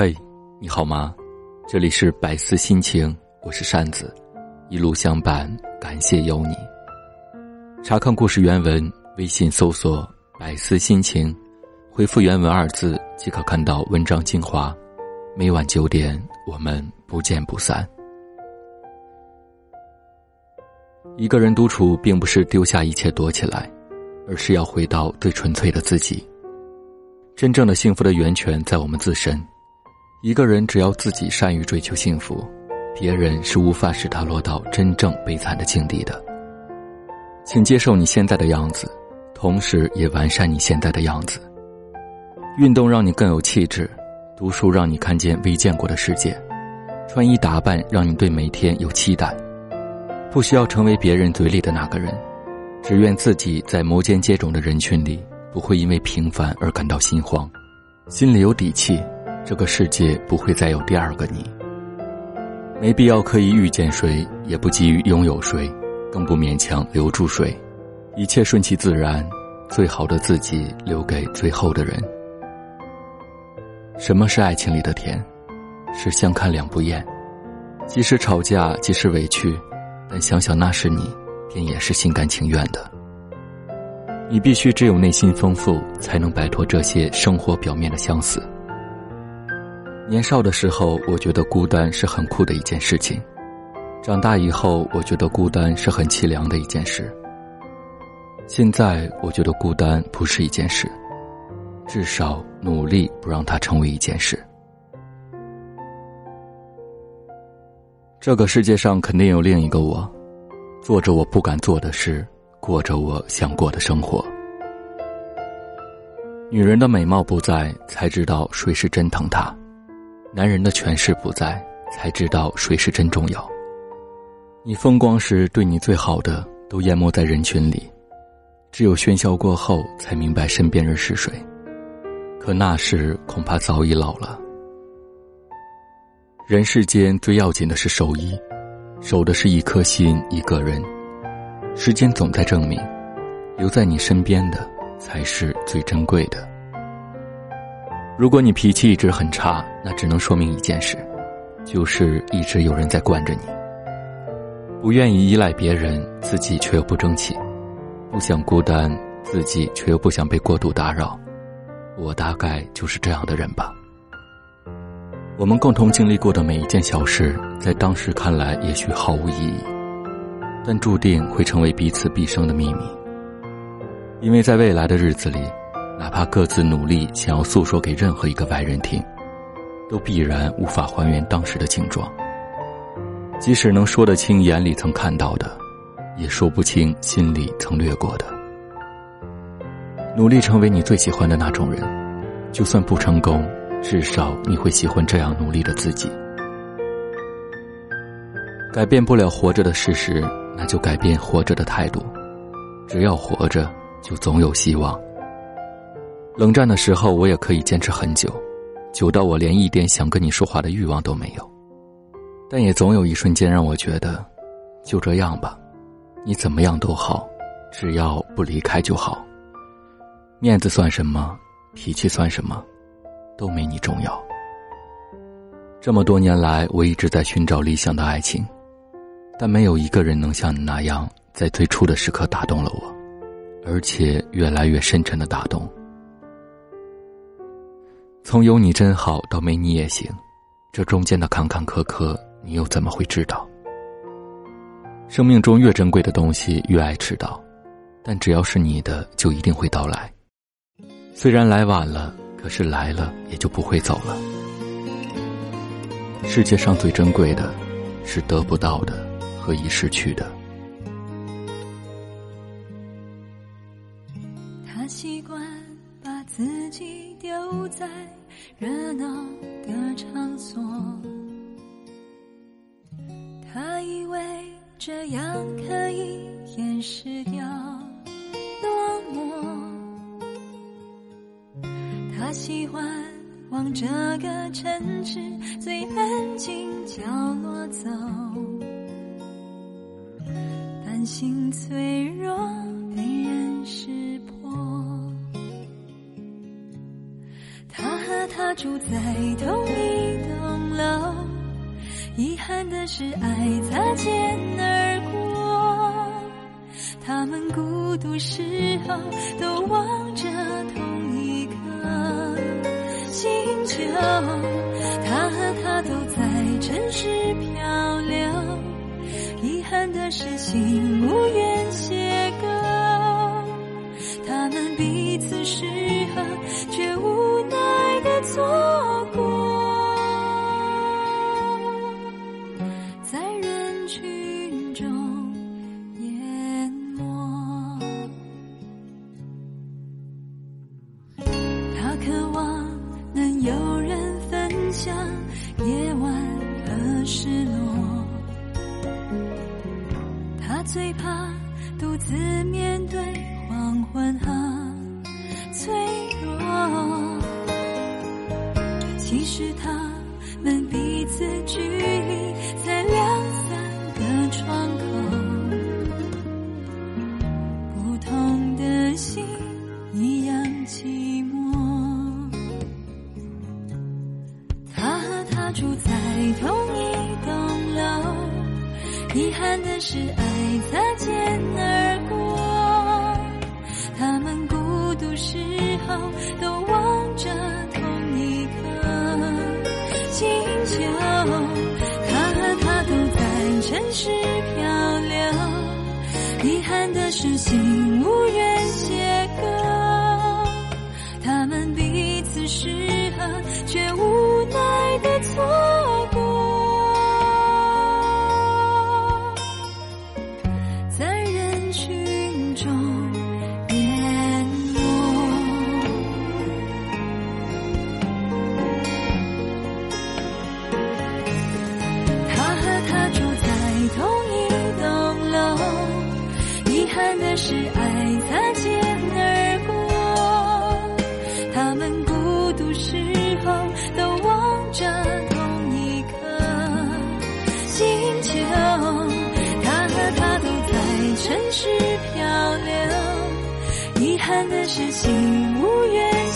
嘿，你好吗？这里是百思心情，我是扇子，一路相伴，感谢有你。查看故事原文，微信搜索“百思心情”，回复原文二字即可看到文章精华。每晚九点，我们不见不散。一个人独处，并不是丢下一切躲起来，而是要回到最纯粹的自己。真正的幸福的源泉在我们自身。一个人只要自己善于追求幸福，别人是无法使他落到真正悲惨的境地的。请接受你现在的样子，同时也完善你现在的样子。运动让你更有气质，读书让你看见未见过的世界，穿衣打扮让你对每天有期待。不需要成为别人嘴里的那个人，只愿自己在摩肩接踵的人群里，不会因为平凡而感到心慌，心里有底气。这个世界不会再有第二个你。没必要刻意遇见谁，也不急于拥有谁，更不勉强留住谁，一切顺其自然。最好的自己留给最后的人。什么是爱情里的甜？是相看两不厌，即使吵架，即使委屈，但想想那是你，便也是心甘情愿的。你必须只有内心丰富，才能摆脱这些生活表面的相似。年少的时候，我觉得孤单是很酷的一件事情；长大以后，我觉得孤单是很凄凉的一件事。现在，我觉得孤单不是一件事，至少努力不让它成为一件事。这个世界上肯定有另一个我，做着我不敢做的事，过着我想过的生活。女人的美貌不在，才知道谁是真疼她。男人的权势不在，才知道谁是真重要。你风光时，对你最好的都淹没在人群里，只有喧嚣过后，才明白身边人是谁。可那时恐怕早已老了。人世间最要紧的是守一，守的是一颗心，一个人。时间总在证明，留在你身边的才是最珍贵的。如果你脾气一直很差，那只能说明一件事，就是一直有人在惯着你。不愿意依赖别人，自己却又不争气；不想孤单，自己却又不想被过度打扰。我大概就是这样的人吧。我们共同经历过的每一件小事，在当时看来也许毫无意义，但注定会成为彼此毕生的秘密。因为在未来的日子里。哪怕各自努力想要诉说给任何一个外人听，都必然无法还原当时的境状。即使能说得清眼里曾看到的，也说不清心里曾掠过的。努力成为你最喜欢的那种人，就算不成功，至少你会喜欢这样努力的自己。改变不了活着的事实，那就改变活着的态度。只要活着，就总有希望。冷战的时候，我也可以坚持很久，久到我连一点想跟你说话的欲望都没有。但也总有一瞬间让我觉得，就这样吧，你怎么样都好，只要不离开就好。面子算什么？脾气算什么？都没你重要。这么多年来，我一直在寻找理想的爱情，但没有一个人能像你那样，在最初的时刻打动了我，而且越来越深沉的打动。从有你真好到没你也行，这中间的坎坎坷坷，你又怎么会知道？生命中越珍贵的东西越爱迟到，但只要是你的，就一定会到来。虽然来晚了，可是来了也就不会走了。世界上最珍贵的，是得不到的和已失去的。不在。热闹的场所，他以为这样可以掩饰掉落寞。他喜欢往这个城市最安静角落走，担心脆弱住在同一栋楼，遗。憾的是，爱擦肩而过。他们孤独时候都望着同一颗星球，他和她都在城市漂流。遗憾的是，心无缘邂逅。他们彼此是中淹没。他渴望能有人分享夜晚和失落，他最怕独自面对黄昏和脆弱。其实他们彼此距离是爱擦肩而过。他们孤独时候都望着同一颗星球，他和她都在城市漂流。遗憾的是心无缘遗憾的是爱擦肩而过。他们孤独时候都望着同一颗星球，他和她都在城市漂流。遗憾的是心无缘